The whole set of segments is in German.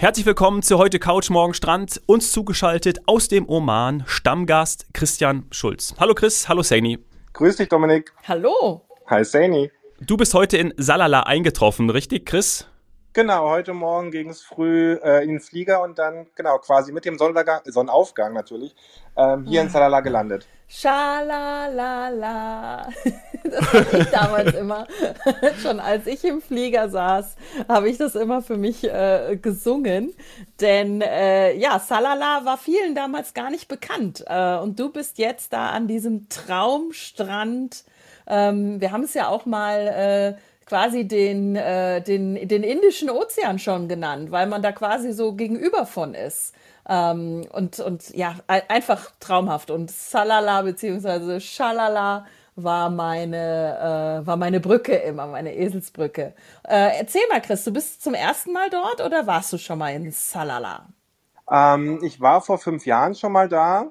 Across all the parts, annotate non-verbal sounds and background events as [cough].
Herzlich willkommen zu heute Couch Morgen Strand. Uns zugeschaltet aus dem Oman Stammgast Christian Schulz. Hallo Chris, hallo Saini. Grüß dich Dominik. Hallo. Hi Saini. Du bist heute in Salala eingetroffen, richtig Chris? Genau, heute Morgen ging es früh äh, in den Flieger und dann, genau, quasi mit dem Sonnenuntergang, Sonnenaufgang natürlich, ähm, hier in ah. Salala gelandet. Schalalala. [laughs] Das habe ich [laughs] damals immer. [laughs] Schon als ich im Flieger saß, habe ich das immer für mich äh, gesungen. Denn äh, ja, Salala war vielen damals gar nicht bekannt. Äh, und du bist jetzt da an diesem Traumstrand. Ähm, wir haben es ja auch mal äh, quasi den, äh, den, den Indischen Ozean schon genannt, weil man da quasi so gegenüber von ist. Ähm, und, und ja, einfach traumhaft. Und Salala beziehungsweise Shalala war meine, äh, war meine Brücke immer, meine Eselsbrücke. Äh, erzähl mal, Chris, du bist zum ersten Mal dort oder warst du schon mal in Salala? Ähm, ich war vor fünf Jahren schon mal da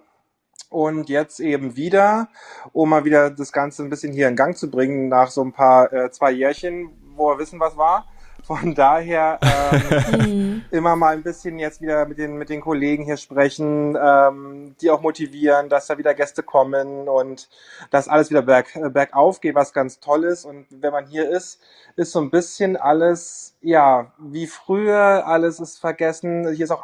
und jetzt eben wieder, um mal wieder das Ganze ein bisschen hier in Gang zu bringen nach so ein paar äh, zwei Jährchen, wo wir wissen, was war. Von daher ähm, [laughs] immer mal ein bisschen jetzt wieder mit den, mit den Kollegen hier sprechen, ähm, die auch motivieren, dass da wieder Gäste kommen und dass alles wieder berg, äh, bergauf geht, was ganz toll ist. Und wenn man hier ist, ist so ein bisschen alles, ja, wie früher, alles ist vergessen. Hier ist auch,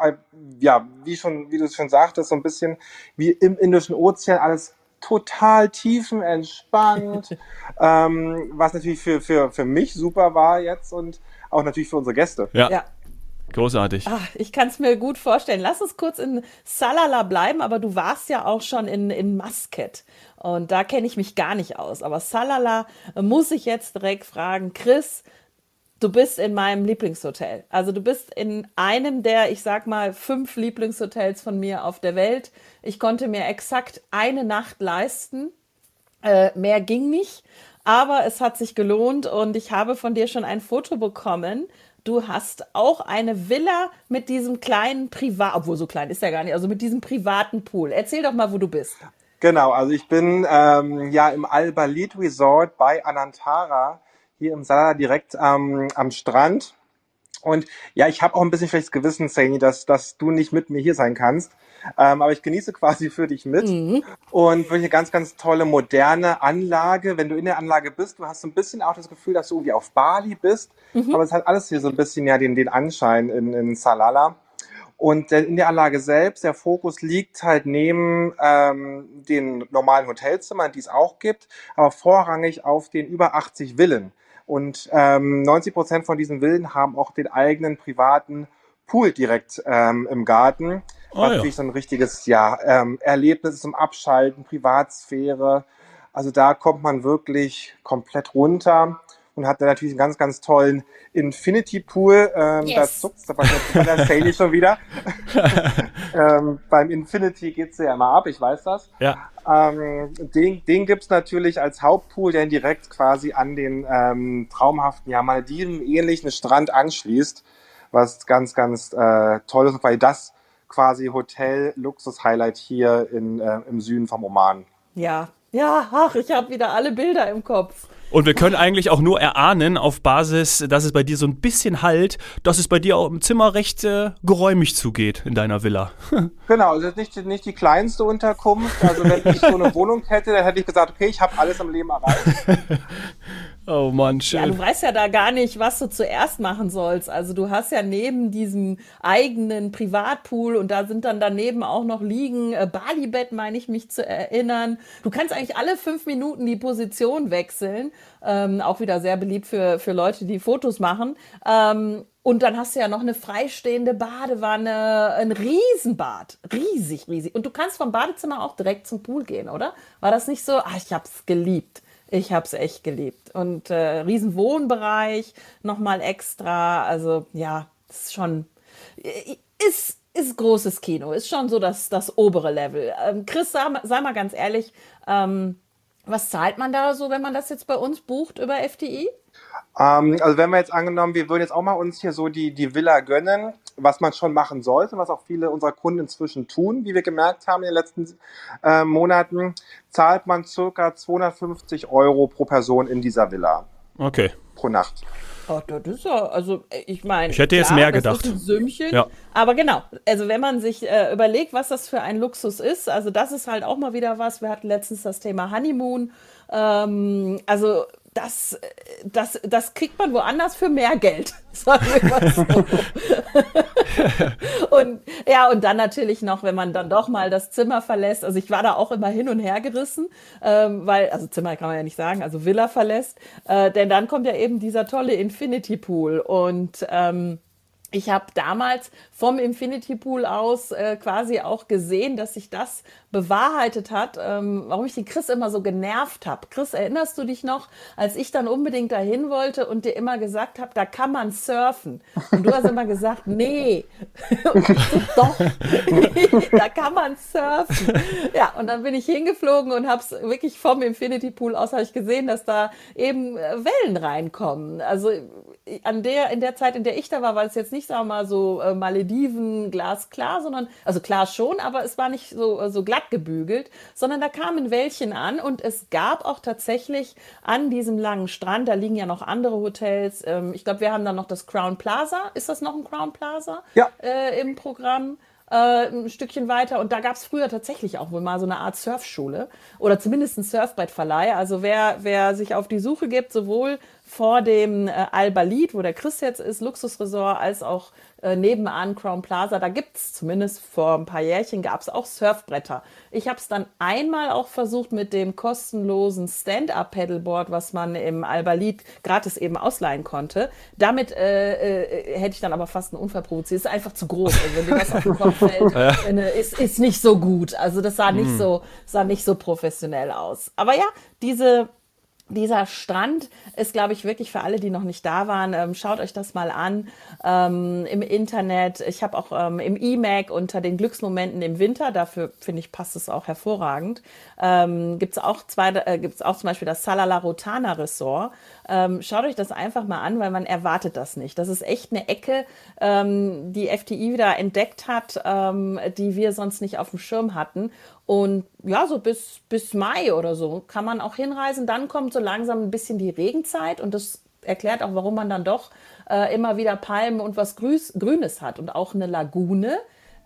ja, wie schon, wie du es schon sagtest, so ein bisschen wie im Indischen Ozean, alles total tiefenentspannt, [laughs] ähm, was natürlich für, für, für mich super war jetzt und auch natürlich für unsere Gäste. Ja. ja. Großartig. Ach, ich kann es mir gut vorstellen. Lass uns kurz in Salala bleiben, aber du warst ja auch schon in, in Muscat. Und da kenne ich mich gar nicht aus. Aber Salala muss ich jetzt direkt fragen. Chris, du bist in meinem Lieblingshotel. Also du bist in einem der, ich sag mal, fünf Lieblingshotels von mir auf der Welt. Ich konnte mir exakt eine Nacht leisten. Äh, mehr ging nicht aber es hat sich gelohnt und ich habe von dir schon ein Foto bekommen. Du hast auch eine Villa mit diesem kleinen Privat, obwohl so klein ist ja gar nicht, also mit diesem privaten Pool. Erzähl doch mal, wo du bist. Genau, also ich bin ähm, ja im Al-Balid Resort bei Anantara hier im Salar direkt ähm, am Strand. Und ja, ich habe auch ein bisschen schlechtes Gewissen, Saini, dass, dass du nicht mit mir hier sein kannst. Ähm, aber ich genieße quasi für dich mit. Mhm. Und wirklich eine ganz, ganz tolle, moderne Anlage. Wenn du in der Anlage bist, du hast so ein bisschen auch das Gefühl, dass du irgendwie auf Bali bist. Mhm. Aber es hat alles hier so ein bisschen ja den, den Anschein in, in Salala. Und in der Anlage selbst, der Fokus liegt halt neben ähm, den normalen Hotelzimmern, die es auch gibt, aber vorrangig auf den über 80 Villen. Und ähm, 90 Prozent von diesen Villen haben auch den eigenen privaten Pool direkt ähm, im Garten. Oh, was ja. natürlich so ein richtiges ja, ähm, Erlebnis zum Abschalten, Privatsphäre. Also da kommt man wirklich komplett runter und hat da natürlich einen ganz, ganz tollen Infinity Pool. Ähm, yes. Da zuckt da bei der Sally schon wieder. [laughs] ähm, beim Infinity geht's ja immer ab, ich weiß das. Ja. Ähm, den den gibt's natürlich als Hauptpool, der direkt quasi an den ähm, traumhaften, ja, Malediven ähnlichen Strand anschließt, was ganz, ganz äh, toll ist, weil das quasi Hotel-Luxus-Highlight hier in, äh, im Süden vom Oman. Ja, ja, ach, ich habe wieder alle Bilder im Kopf. Und wir können eigentlich auch nur erahnen, auf Basis, dass es bei dir so ein bisschen halt, dass es bei dir auch im Zimmer recht äh, geräumig zugeht in deiner Villa. [laughs] genau, also nicht, nicht die kleinste Unterkunft. Also wenn ich so eine [laughs] Wohnung hätte, dann hätte ich gesagt, okay, ich habe alles im Leben erreicht. [laughs] Oh Mann, schön. Ja, du weißt ja da gar nicht, was du zuerst machen sollst. Also du hast ja neben diesem eigenen Privatpool und da sind dann daneben auch noch liegen, äh, Balibett meine ich mich zu erinnern. Du kannst eigentlich alle fünf Minuten die Position wechseln. Ähm, auch wieder sehr beliebt für, für Leute, die Fotos machen. Ähm, und dann hast du ja noch eine freistehende Badewanne, ein Riesenbad. Riesig, riesig. Und du kannst vom Badezimmer auch direkt zum Pool gehen, oder? War das nicht so? Ah, ich hab's geliebt. Ich habe es echt geliebt. Und äh, Riesenwohnbereich nochmal extra. Also ja, ist schon, ist, ist großes Kino. Ist schon so das, das obere Level. Ähm, Chris, sei, sei, mal ganz ehrlich, ähm, was zahlt man da so, wenn man das jetzt bei uns bucht über FDI? Ähm, also wenn wir jetzt angenommen, wir würden jetzt auch mal uns hier so die, die Villa gönnen, was man schon machen sollte, was auch viele unserer Kunden inzwischen tun, wie wir gemerkt haben in den letzten äh, Monaten, zahlt man circa 250 Euro pro Person in dieser Villa. Okay. Pro Nacht. Oh, das ist ja, also ich meine. Ich hätte jetzt mehr gedacht. Das ist ein Sümmchen. Ja. Aber genau, also wenn man sich äh, überlegt, was das für ein Luxus ist, also das ist halt auch mal wieder was. Wir hatten letztens das Thema Honeymoon. Ähm, also das, das, das kriegt man woanders für mehr Geld, [laughs] sagen wir mal so. [laughs] [laughs] und ja, und dann natürlich noch, wenn man dann doch mal das Zimmer verlässt. Also ich war da auch immer hin und her gerissen, ähm, weil, also Zimmer kann man ja nicht sagen, also Villa verlässt. Äh, denn dann kommt ja eben dieser tolle Infinity Pool. Und ähm, ich habe damals vom Infinity Pool aus äh, quasi auch gesehen, dass sich das bewahrheitet hat, ähm, warum ich die Chris immer so genervt habe. Chris, erinnerst du dich noch, als ich dann unbedingt dahin wollte und dir immer gesagt habe, da kann man surfen. Und du hast immer gesagt, [laughs] nee. [laughs] Doch, da kann man surfen. Ja, und dann bin ich hingeflogen und habe es wirklich vom Infinity Pool aus ich gesehen, dass da eben äh, Wellen reinkommen. Also an der, in der Zeit, in der ich da war, war es jetzt nicht, sagen wir mal, so äh, Malediven, glasklar, sondern, also klar schon, aber es war nicht so, äh, so glatt gebügelt, sondern da kamen Wellchen an und es gab auch tatsächlich an diesem langen Strand, da liegen ja noch andere Hotels, ähm, ich glaube, wir haben dann noch das Crown Plaza, ist das noch ein Crown Plaza? Ja. Äh, Im Programm äh, ein Stückchen weiter. Und da gab es früher tatsächlich auch wohl mal so eine Art Surfschule oder zumindest ein Surfbrettverleih. Also wer, wer sich auf die Suche gibt, sowohl vor dem äh, Albalit, wo der Chris jetzt ist, Luxusresort, als auch äh, nebenan Crown Plaza. Da gibt's zumindest vor ein paar Jährchen gab es auch Surfbretter. Ich habe es dann einmal auch versucht mit dem kostenlosen Stand-Up-Pedalboard, was man im Albalit gratis eben ausleihen konnte. Damit äh, äh, hätte ich dann aber fast einen Unfall provoziert. Ist einfach zu groß. Also wenn dir was auf den Kopf fällt, [laughs] ja. ist, ist nicht so gut. Also das sah nicht, hm. so, sah nicht so professionell aus. Aber ja, diese dieser Strand ist, glaube ich, wirklich für alle, die noch nicht da waren. Ähm, schaut euch das mal an ähm, im Internet. Ich habe auch ähm, im E-Mac unter den Glücksmomenten im Winter, dafür finde ich, passt es auch hervorragend. Ähm, gibt es auch zwei, äh, gibt's auch zum Beispiel das Salala Rotana Resort. Ähm, schaut euch das einfach mal an, weil man erwartet das nicht. Das ist echt eine Ecke, ähm, die FTI wieder entdeckt hat, ähm, die wir sonst nicht auf dem Schirm hatten. Und ja, so bis, bis Mai oder so kann man auch hinreisen. Dann kommt so langsam ein bisschen die Regenzeit und das erklärt auch, warum man dann doch äh, immer wieder Palmen und was Grüß, Grünes hat und auch eine Lagune.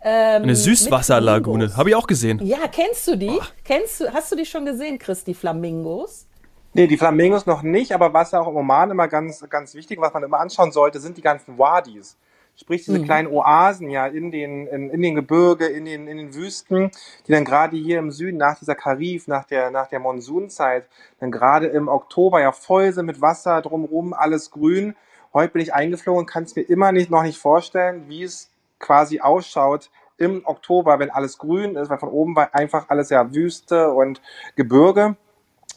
Ähm, eine Süßwasserlagune, habe ich auch gesehen. Ja, kennst du die? Oh. Kennst du, hast du die schon gesehen, Chris, die Flamingos? Nee, die Flamingos noch nicht, aber was auch im Oman immer ganz, ganz wichtig, was man immer anschauen sollte, sind die ganzen Wadis. Sprich, diese mhm. kleinen Oasen ja in den, in, in den Gebirge, in den, in den Wüsten, die dann gerade hier im Süden nach dieser Karif, nach der, nach der Monsunzeit, dann gerade im Oktober ja voll sind mit Wasser drumherum, alles grün. Heute bin ich eingeflogen und kann es mir immer nicht, noch nicht vorstellen, wie es quasi ausschaut im Oktober, wenn alles grün ist, weil von oben war einfach alles ja Wüste und Gebirge.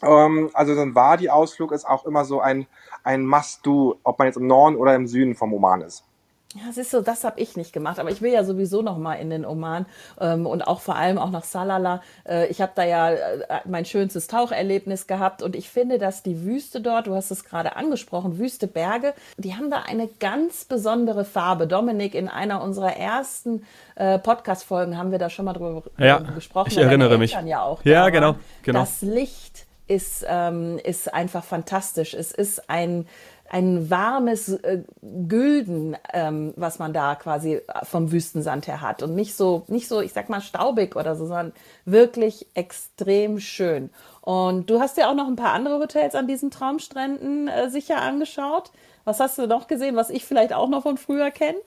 Ähm, also so ein Wadi-Ausflug ist auch immer so ein, ein Must-Do, ob man jetzt im Norden oder im Süden vom Oman ist. Ja, siehst du, das habe ich nicht gemacht, aber ich will ja sowieso noch mal in den Oman ähm, und auch vor allem auch nach Salala. Äh, ich habe da ja äh, mein schönstes Taucherlebnis gehabt und ich finde, dass die Wüste dort, du hast es gerade angesprochen, Wüste Berge, die haben da eine ganz besondere Farbe. Dominik, in einer unserer ersten äh, Podcast-Folgen haben wir da schon mal drüber ja, gesprochen. Ich erinnere mich. Ja, auch ja genau, genau. Das Licht ist, ähm, ist einfach fantastisch. Es ist ein ein warmes äh, Gülden, ähm, was man da quasi vom Wüstensand her hat. Und nicht so, nicht so, ich sag mal, staubig oder so, sondern wirklich extrem schön. Und du hast ja auch noch ein paar andere Hotels an diesen Traumstränden äh, sicher angeschaut. Was hast du noch gesehen, was ich vielleicht auch noch von früher kenne?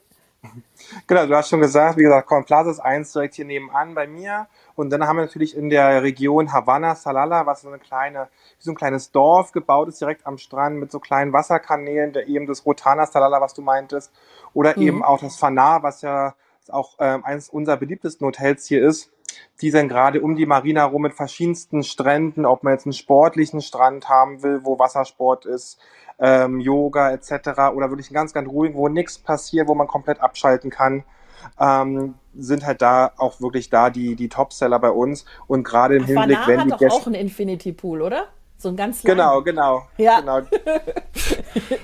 Genau, du hast schon gesagt, wie gesagt, Corn Plaza ist eins direkt hier nebenan bei mir. Und dann haben wir natürlich in der Region Havanna, Salala, was so eine kleine, so ein kleines Dorf gebaut ist, direkt am Strand mit so kleinen Wasserkanälen, der eben das Rotana Salala, was du meintest, oder mhm. eben auch das Fanar, was ja auch ähm, eines unserer beliebtesten Hotels hier ist. Die sind gerade um die Marina rum mit verschiedensten Stränden, ob man jetzt einen sportlichen Strand haben will, wo Wassersport ist, ähm, Yoga etc. oder wirklich einen ganz, ganz ruhigen, wo nichts passiert, wo man komplett abschalten kann. Ähm, sind halt da auch wirklich da die, die Topseller bei uns. Und gerade im Ach, Hinblick, Vanar wenn hat die doch Gäste. auch einen Infinity Pool, oder? So ein ganz Genau, genau. Ja. genau. [laughs]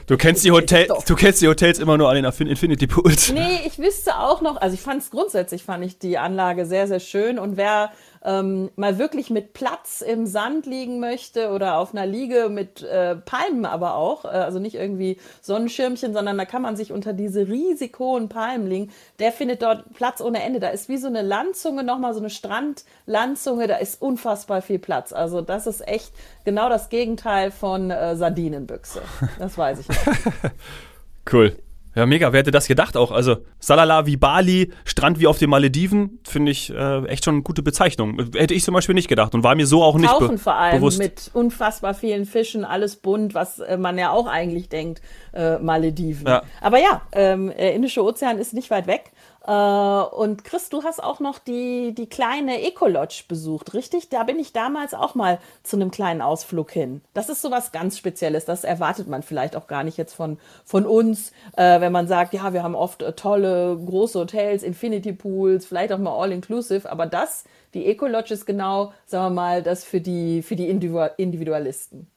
Du kennst, die Hotel, du kennst die Hotels immer nur an den Infinity Pools. Nee, ich wüsste auch noch, also ich fand es grundsätzlich, fand ich die Anlage sehr, sehr schön und wer ähm, mal wirklich mit Platz im Sand liegen möchte oder auf einer Liege mit äh, Palmen aber auch, äh, also nicht irgendwie Sonnenschirmchen, sondern da kann man sich unter diese riesig hohen Palmen legen, der findet dort Platz ohne Ende. Da ist wie so eine Landzunge, nochmal so eine Strandlandzunge, da ist unfassbar viel Platz. Also das ist echt genau das Gegenteil von äh, Sardinenbüchse. Das weiß ich. Nicht. [laughs] [laughs] cool. Ja, mega. Wer hätte das gedacht auch? Also Salala wie Bali, Strand wie auf den Malediven, finde ich äh, echt schon eine gute Bezeichnung. Hätte ich zum Beispiel nicht gedacht und war mir so auch nicht Tauchen be vor allem bewusst. mit unfassbar vielen Fischen, alles bunt, was äh, man ja auch eigentlich denkt, äh, Malediven. Ja. Aber ja, ähm, der Indische Ozean ist nicht weit weg. Äh, und Chris, du hast auch noch die, die kleine Ecolodge besucht, richtig? Da bin ich damals auch mal zu einem kleinen Ausflug hin. Das ist sowas ganz Spezielles. Das erwartet man vielleicht auch gar nicht jetzt von, von uns, äh, wenn man sagt, ja, wir haben oft äh, tolle, große Hotels, Infinity Pools, vielleicht auch mal All-Inclusive. Aber das, die Ecolodge ist genau, sagen wir mal, das für die, für die Individualisten.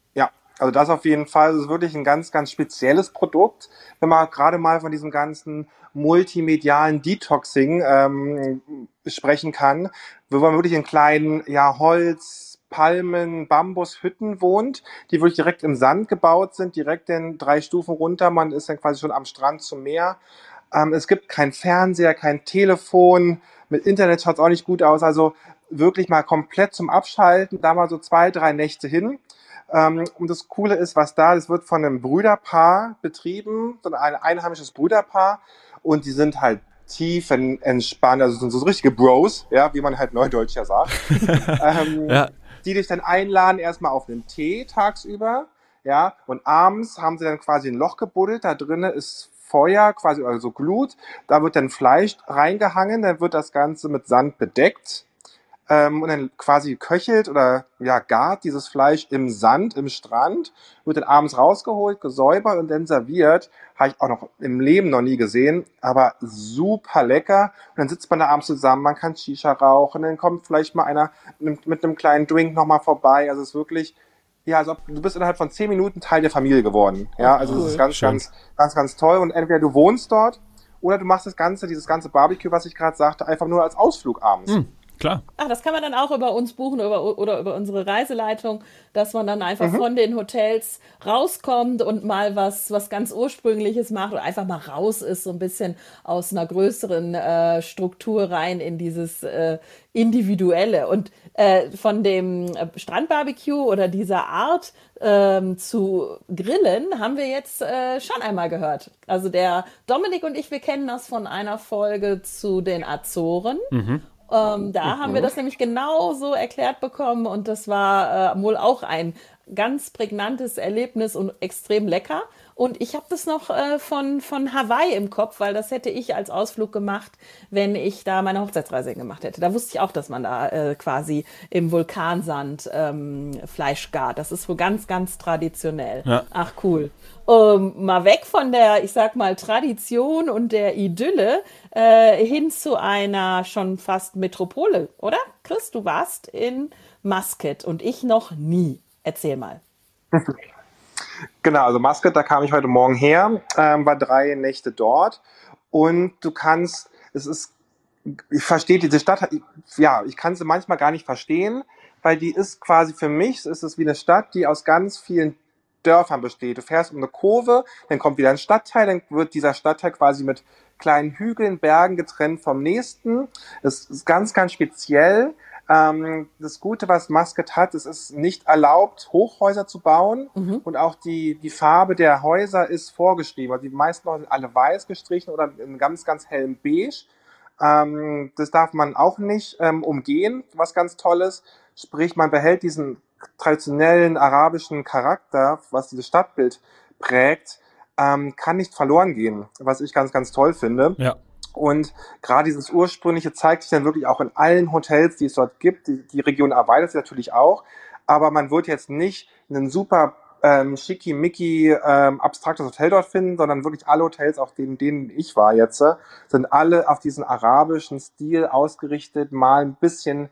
Also das auf jeden Fall. Das ist wirklich ein ganz, ganz spezielles Produkt. Wenn man gerade mal von diesem ganzen multimedialen Detoxing ähm, sprechen kann, wo man wirklich in kleinen ja, Holz, Palmen, Bambushütten wohnt, die wirklich direkt im Sand gebaut sind, direkt in drei Stufen runter. Man ist dann quasi schon am Strand zum Meer. Ähm, es gibt kein Fernseher, kein Telefon. Mit Internet schaut es auch nicht gut aus. Also wirklich mal komplett zum Abschalten. Da mal so zwei, drei Nächte hin. Ähm, und das Coole ist, was da, das wird von einem Brüderpaar betrieben, so ein einheimisches Brüderpaar. Und die sind halt tief entspannt, also sind so richtige Bros, ja, wie man halt neudeutsch ja sagt, [laughs] ähm, ja. die dich dann einladen erstmal auf einen Tee tagsüber, ja, und abends haben sie dann quasi ein Loch gebuddelt, da drinnen ist Feuer, quasi also Glut, da wird dann Fleisch reingehangen, dann wird das Ganze mit Sand bedeckt ähm, und dann quasi köchelt oder ja gart dieses Fleisch im Sand, im Strand, wird dann abends rausgeholt, gesäubert und dann serviert. Habe ich auch noch im Leben noch nie gesehen, aber super lecker. Und dann sitzt man da abends zusammen, man kann Shisha rauchen, dann kommt vielleicht mal einer mit einem kleinen Drink nochmal vorbei. Also es ist wirklich, ja, also du bist innerhalb von zehn Minuten Teil der Familie geworden. Ja, also es ist ganz, Schön. ganz, ganz, ganz toll. Und entweder du wohnst dort oder du machst das Ganze, dieses ganze Barbecue, was ich gerade sagte, einfach nur als Ausflug abends. Mm. Klar. Ach, das kann man dann auch über uns buchen oder, oder über unsere Reiseleitung, dass man dann einfach mhm. von den Hotels rauskommt und mal was, was ganz Ursprüngliches macht oder einfach mal raus ist, so ein bisschen aus einer größeren äh, Struktur rein in dieses äh, Individuelle. Und äh, von dem äh, Strandbarbecue oder dieser Art ähm, zu grillen, haben wir jetzt äh, schon einmal gehört. Also der Dominik und ich, wir kennen das von einer Folge zu den Azoren. Mhm. Ähm, da mhm. haben wir das nämlich genau so erklärt bekommen und das war äh, wohl auch ein ganz prägnantes Erlebnis und extrem lecker. Und ich habe das noch äh, von, von Hawaii im Kopf, weil das hätte ich als Ausflug gemacht, wenn ich da meine Hochzeitsreise gemacht hätte. Da wusste ich auch, dass man da äh, quasi im Vulkansand ähm, Fleisch gart. Das ist wohl ganz, ganz traditionell. Ja. Ach cool. Um, mal weg von der, ich sag mal, Tradition und der Idylle äh, hin zu einer schon fast Metropole, oder? Chris, du warst in Muscat und ich noch nie. Erzähl mal. [laughs] Genau, also Muscat, da kam ich heute Morgen her, ähm, war drei Nächte dort und du kannst, es ist, ich verstehe diese Stadt, ja, ich kann sie manchmal gar nicht verstehen, weil die ist quasi für mich, ist es wie eine Stadt, die aus ganz vielen Dörfern besteht. Du fährst um eine Kurve, dann kommt wieder ein Stadtteil, dann wird dieser Stadtteil quasi mit kleinen Hügeln, Bergen getrennt vom nächsten. Das ist ganz, ganz speziell. Ähm, das Gute, was Muscat hat, es ist nicht erlaubt, Hochhäuser zu bauen mhm. und auch die, die Farbe der Häuser ist vorgeschrieben. Also die meisten Häuser sind alle weiß gestrichen oder in ganz, ganz hellem Beige. Ähm, das darf man auch nicht ähm, umgehen, was ganz toll ist. Sprich, man behält diesen traditionellen arabischen Charakter, was dieses Stadtbild prägt, ähm, kann nicht verloren gehen, was ich ganz, ganz toll finde. Ja. Und gerade dieses Ursprüngliche zeigt sich dann wirklich auch in allen Hotels, die es dort gibt. Die, die Region erweitert sich natürlich auch, aber man wird jetzt nicht einen super ähm, schickimicki ähm, abstraktes Hotel dort finden, sondern wirklich alle Hotels, auf denen, denen ich war jetzt, sind alle auf diesen arabischen Stil ausgerichtet, mal ein bisschen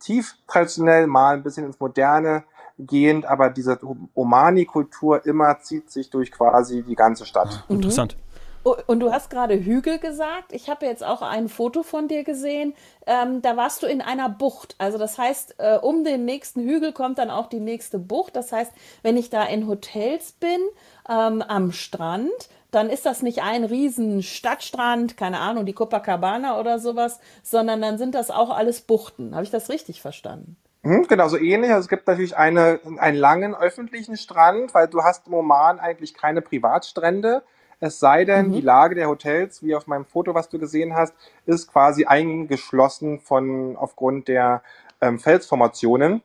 tief traditionell, mal ein bisschen ins Moderne gehend, aber diese Omani-Kultur immer zieht sich durch quasi die ganze Stadt. Interessant. Und du hast gerade Hügel gesagt. Ich habe jetzt auch ein Foto von dir gesehen. Ähm, da warst du in einer Bucht. Also das heißt, äh, um den nächsten Hügel kommt dann auch die nächste Bucht. Das heißt, wenn ich da in Hotels bin, ähm, am Strand, dann ist das nicht ein riesen Stadtstrand, keine Ahnung, die Copacabana oder sowas, sondern dann sind das auch alles Buchten. Habe ich das richtig verstanden? Hm, genau, so ähnlich. Also es gibt natürlich eine, einen langen öffentlichen Strand, weil du hast im Oman eigentlich keine Privatstrände. Es sei denn, mhm. die Lage der Hotels, wie auf meinem Foto, was du gesehen hast, ist quasi eingeschlossen von aufgrund der ähm, Felsformationen.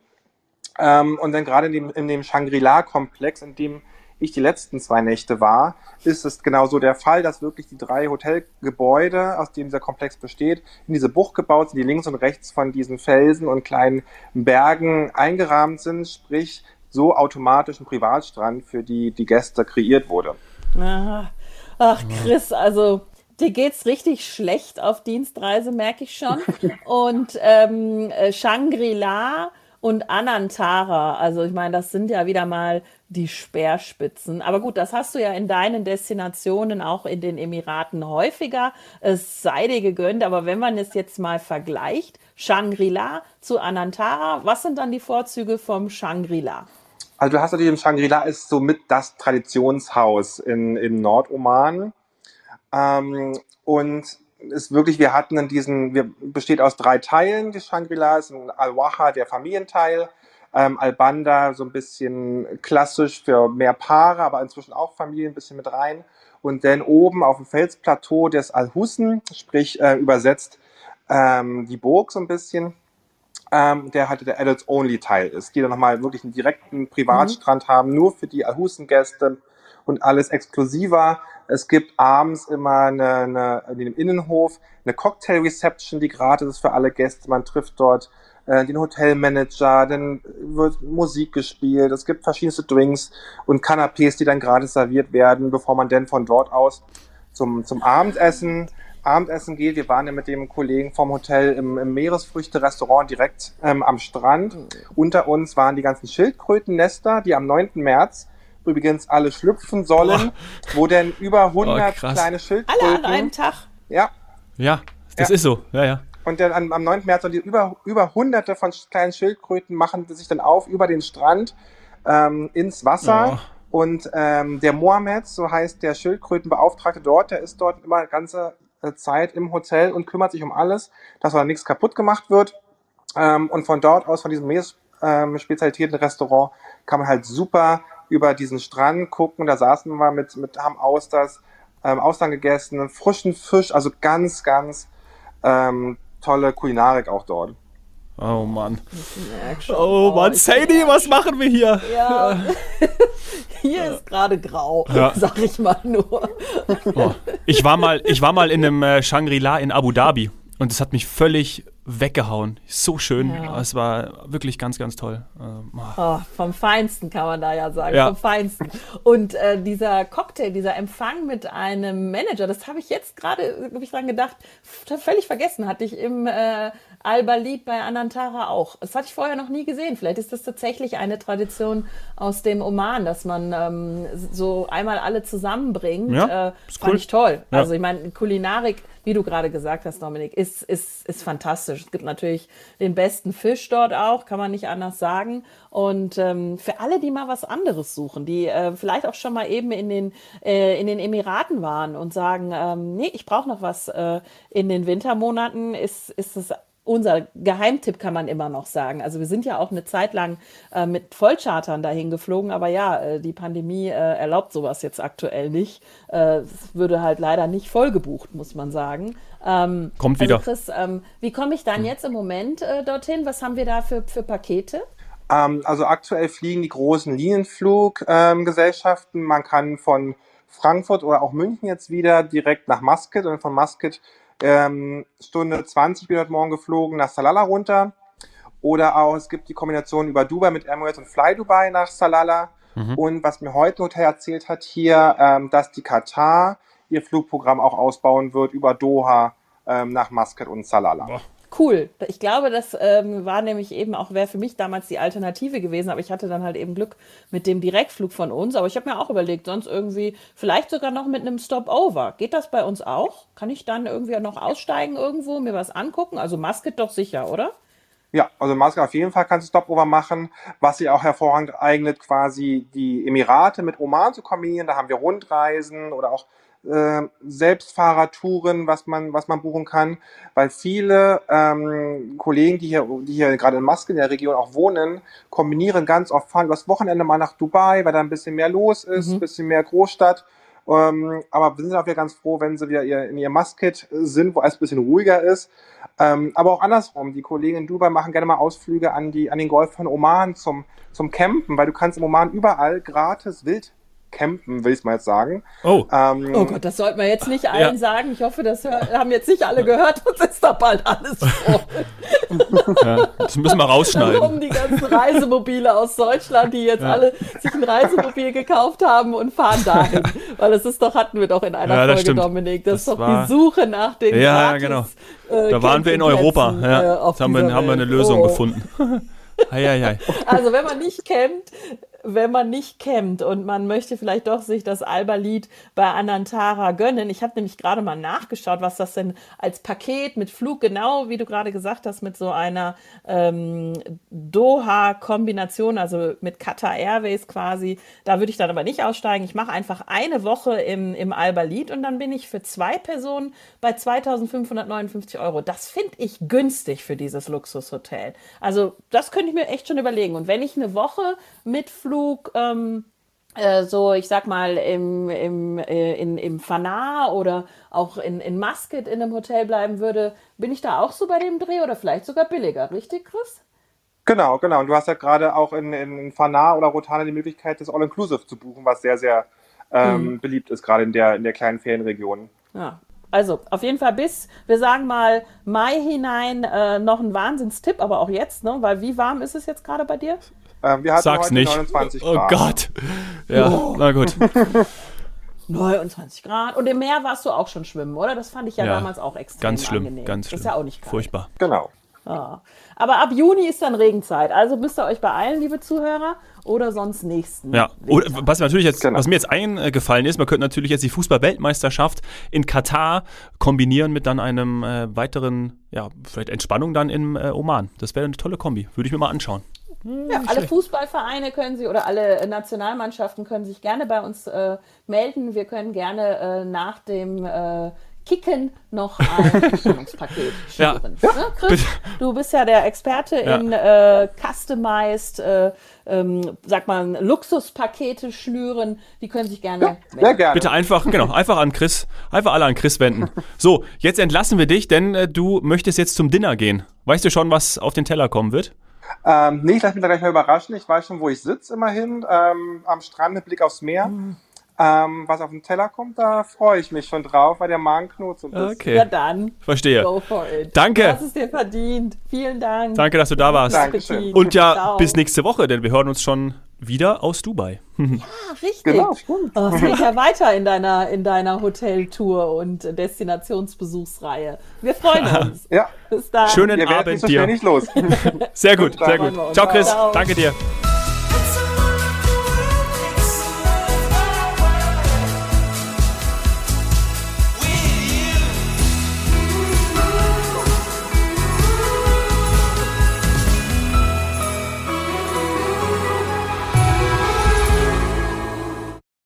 Ähm, und dann gerade in dem, in dem Shangri-La-Komplex, in dem ich die letzten zwei Nächte war, ist es genauso der Fall, dass wirklich die drei Hotelgebäude, aus denen dieser Komplex besteht, in diese Bucht gebaut sind, die links und rechts von diesen Felsen und kleinen Bergen eingerahmt sind, sprich so automatisch ein Privatstrand für die, die Gäste kreiert wurde. Aha. Ach, Chris, also dir geht's richtig schlecht auf Dienstreise, merke ich schon. [laughs] Und ähm, äh, Shangri-La und Anantara. Also ich meine, das sind ja wieder mal die Speerspitzen. Aber gut, das hast du ja in deinen Destinationen auch in den Emiraten häufiger. Es sei dir gegönnt, aber wenn man es jetzt mal vergleicht, Shangri-La zu Anantara, was sind dann die Vorzüge vom Shangri-La? Also du hast natürlich im Shangri-La ist somit das Traditionshaus in, in Nordoman. Ähm, und ist wirklich, wir hatten in diesen, wir besteht aus drei Teilen, die Shangri-La, ist ein Al-Waha, der Familienteil, ähm, Al-Banda, so ein bisschen klassisch für mehr Paare, aber inzwischen auch Familien ein bisschen mit rein. Und dann oben auf dem Felsplateau des Al-Husn, sprich äh, übersetzt ähm, die Burg so ein bisschen, ähm, der halt der Adults-Only-Teil ist, die dann nochmal wirklich einen direkten Privatstrand mhm. haben, nur für die Al-Husn-Gäste und alles exklusiver. Es gibt abends immer eine, eine, in dem Innenhof eine Cocktail-Reception, die gratis ist für alle Gäste. Man trifft dort äh, den Hotelmanager, dann wird Musik gespielt, es gibt verschiedenste Drinks und Canapés, die dann gratis serviert werden, bevor man dann von dort aus zum, zum Abendessen Abendessen geht. Wir waren ja mit dem Kollegen vom Hotel im, im Meeresfrüchte-Restaurant direkt ähm, am Strand. Mhm. Unter uns waren die ganzen Schildkrötennester, die am 9. März übrigens alle schlüpfen sollen, oh. wo denn über 100 oh, kleine Schildkröten... Alle an einem Tag? Ja. Ja, das ja. ist so, ja, ja. Und dann am, am 9. März und die über, über hunderte von kleinen Schildkröten machen sich dann auf über den Strand ähm, ins Wasser. Oh. Und ähm, der Mohammed, so heißt der Schildkrötenbeauftragte dort, der ist dort immer ganze Zeit im Hotel und kümmert sich um alles, dass da nichts kaputt gemacht wird. Ähm, und von dort aus, von diesem Meeresspezialitäten ähm, Restaurant, kann man halt super über diesen Strand gucken. Da saßen wir mit, mit haben Austers, ähm, Austern gegessen, frischen Fisch, also ganz, ganz ähm, tolle Kulinarik auch dort. Oh Mann. Oh Mann, Sadie, was machen wir hier? Ja. [laughs] [laughs] [laughs] hier ist gerade grau, ja. sag ich mal nur. Oh. Ich, war mal, ich war mal in einem äh, Shangri-La in Abu Dhabi und es hat mich völlig weggehauen. So schön. Ja. Es war wirklich ganz, ganz toll. Ähm, oh, vom Feinsten kann man da ja sagen. Ja. Vom Feinsten. Und äh, dieser Cocktail, dieser Empfang mit einem Manager, das habe ich jetzt gerade, habe ich dran gedacht, völlig vergessen. Hatte ich im äh, Al-Balid bei Anantara auch. Das hatte ich vorher noch nie gesehen. Vielleicht ist das tatsächlich eine Tradition aus dem Oman, dass man ähm, so einmal alle zusammenbringt. Ja, äh, ist fand cool. ich toll. Ja. Also ich meine, Kulinarik, wie du gerade gesagt hast, Dominik, ist, ist, ist fantastisch. Es gibt natürlich den besten Fisch dort auch, kann man nicht anders sagen. Und ähm, für alle, die mal was anderes suchen, die äh, vielleicht auch schon mal eben in den, äh, in den Emiraten waren und sagen, ähm, nee, ich brauche noch was äh, in den Wintermonaten, ist, ist es unser Geheimtipp kann man immer noch sagen. Also wir sind ja auch eine Zeit lang äh, mit Vollchartern dahin geflogen, aber ja, äh, die Pandemie äh, erlaubt sowas jetzt aktuell nicht. Äh, es würde halt leider nicht voll gebucht, muss man sagen. Ähm, Kommt wieder. Also Chris, ähm, wie komme ich dann hm. jetzt im Moment äh, dorthin? Was haben wir da für, für Pakete? Ähm, also aktuell fliegen die großen Linienfluggesellschaften. Man kann von Frankfurt oder auch München jetzt wieder direkt nach Muscat und von Muscat ähm, Stunde 20 bin ich heute Morgen geflogen nach Salala runter. Oder auch, es gibt die Kombination über Dubai mit Emirates und Fly Dubai nach Salala. Mhm. Und was mir heute ein Hotel erzählt hat hier, ähm, dass die Katar ihr Flugprogramm auch ausbauen wird über Doha ähm, nach Muscat und Salala. Boah. Cool. Ich glaube, das ähm, war nämlich eben auch, wäre für mich damals die Alternative gewesen, aber ich hatte dann halt eben Glück mit dem Direktflug von uns. Aber ich habe mir auch überlegt, sonst irgendwie, vielleicht sogar noch mit einem Stopover. Geht das bei uns auch? Kann ich dann irgendwie noch aussteigen irgendwo, mir was angucken? Also Masket doch sicher, oder? Ja, also Masket auf jeden Fall kannst du Stopover machen, was sich auch hervorragend eignet, quasi die Emirate mit Oman zu kombinieren. Da haben wir Rundreisen oder auch äh, Selbstfahrertouren, was man, was man buchen kann, weil viele ähm, Kollegen, die hier, die hier gerade in Masken in der Region auch wohnen, kombinieren ganz oft fahren übers Wochenende mal nach Dubai, weil da ein bisschen mehr los ist, ein mhm. bisschen mehr Großstadt. Ähm, aber wir sind auch wieder ganz froh, wenn sie wieder in ihr Musket sind, wo es ein bisschen ruhiger ist. Ähm, aber auch andersrum, die Kollegen in Dubai machen gerne mal Ausflüge an, die, an den Golf von Oman zum, zum Campen, weil du kannst im Oman überall gratis wild campen, will ich mal jetzt sagen. Oh. Ähm, oh Gott, das sollten wir jetzt nicht allen ja. sagen. Ich hoffe, das haben jetzt nicht alle gehört, uns ist da bald alles voll. [laughs] Ja, das müssen wir rausschneiden. Um die ganzen Reisemobile aus Deutschland, die jetzt ja. alle sich ein Reisemobil gekauft haben und fahren dahin. Weil das ist doch, hatten wir doch in einer Folge, stimmt. Dominik. Das, das, ist doch war... die Suche nach den Ja, Gratis, genau. Äh, da waren wir in Europa. Ja. Äh, haben, wir, haben wir eine Lösung oh. gefunden. [laughs] Hei, hei, hei. Also wenn man nicht campt, wenn man nicht campt und man möchte vielleicht doch sich das Alba-Lied bei Anantara gönnen. Ich habe nämlich gerade mal nachgeschaut, was das denn als Paket mit Flug, genau wie du gerade gesagt hast, mit so einer ähm, Doha-Kombination, also mit Qatar Airways quasi. Da würde ich dann aber nicht aussteigen. Ich mache einfach eine Woche im, im Alba-Lied und dann bin ich für zwei Personen bei 2559 Euro. Das finde ich günstig für dieses Luxushotel. Also das könnte ich mir echt schon überlegen. Und wenn ich eine Woche mit Flug Ausflug, ähm, äh, so ich sag mal im, im, äh, in, im Fanar oder auch in, in Muscat in einem Hotel bleiben würde, bin ich da auch so bei dem Dreh oder vielleicht sogar billiger, richtig, Chris? Genau, genau. Und du hast ja gerade auch in, in Fanar oder Rotana die Möglichkeit, das All-Inclusive zu buchen, was sehr, sehr ähm, mhm. beliebt ist, gerade in der, in der kleinen Ferienregion. Ja, also auf jeden Fall bis, wir sagen mal, Mai hinein äh, noch ein Wahnsinnstipp, aber auch jetzt, ne? Weil wie warm ist es jetzt gerade bei dir? Ähm, wir hatten Sag's heute nicht. 29 Grad. Oh Gott. Ja, oh. na gut. [laughs] 29 Grad. Und im Meer warst du auch schon schwimmen, oder? Das fand ich ja, ja damals auch extrem Ganz schlimm, angenehm. ganz schlimm. ist ja auch nicht kalt. Furchtbar. Genau. Ja. Aber ab Juni ist dann Regenzeit. Also müsst ihr euch beeilen, liebe Zuhörer, oder sonst nächsten. Ja, oder, was natürlich jetzt, genau. was mir jetzt eingefallen ist, man könnte natürlich jetzt die Fußball-Weltmeisterschaft in Katar kombinieren mit dann einem äh, weiteren, ja, vielleicht Entspannung dann im äh, Oman. Das wäre eine tolle Kombi. Würde ich mir mal anschauen. Hm, ja, alle Fußballvereine können sich oder alle Nationalmannschaften können sich gerne bei uns äh, melden. Wir können gerne äh, nach dem äh, Kicken noch ein [laughs] Stimmungspaket schnüren. Ja. Ne, Chris, du bist ja der Experte ja. in äh, Customized, äh, ähm, sag mal, Luxuspakete schnüren. Die können sich gerne, ja, sehr gerne. Bitte einfach, genau, einfach an Chris, einfach alle an Chris wenden. So, jetzt entlassen wir dich, denn äh, du möchtest jetzt zum Dinner gehen. Weißt du schon, was auf den Teller kommen wird? Ähm, nee, ich lasse mich da gleich mal überraschen. Ich weiß schon, wo ich sitze immerhin. Ähm, am Strand mit Blick aufs Meer. Mhm. Ähm, was auf den Teller kommt, da freue ich mich schon drauf, weil der Magen knurrt so ein bisschen. Okay. Ja, dann. Verstehe. Go for it. Danke. Du hast es dir verdient. Vielen Dank. Danke, dass du da warst. Dankeschön. Und ja, Ciao. bis nächste Woche, denn wir hören uns schon wieder aus Dubai. ja, richtig. Genau, stimmt. Oh, es geht ja weiter in deiner, in deiner Hoteltour und Destinationsbesuchsreihe. Wir freuen uns. ja. Bis dann. Schönen Abend so dir. Nicht los. [laughs] Sehr gut, sehr gut. Ciao, Chris. Ciao. Danke dir.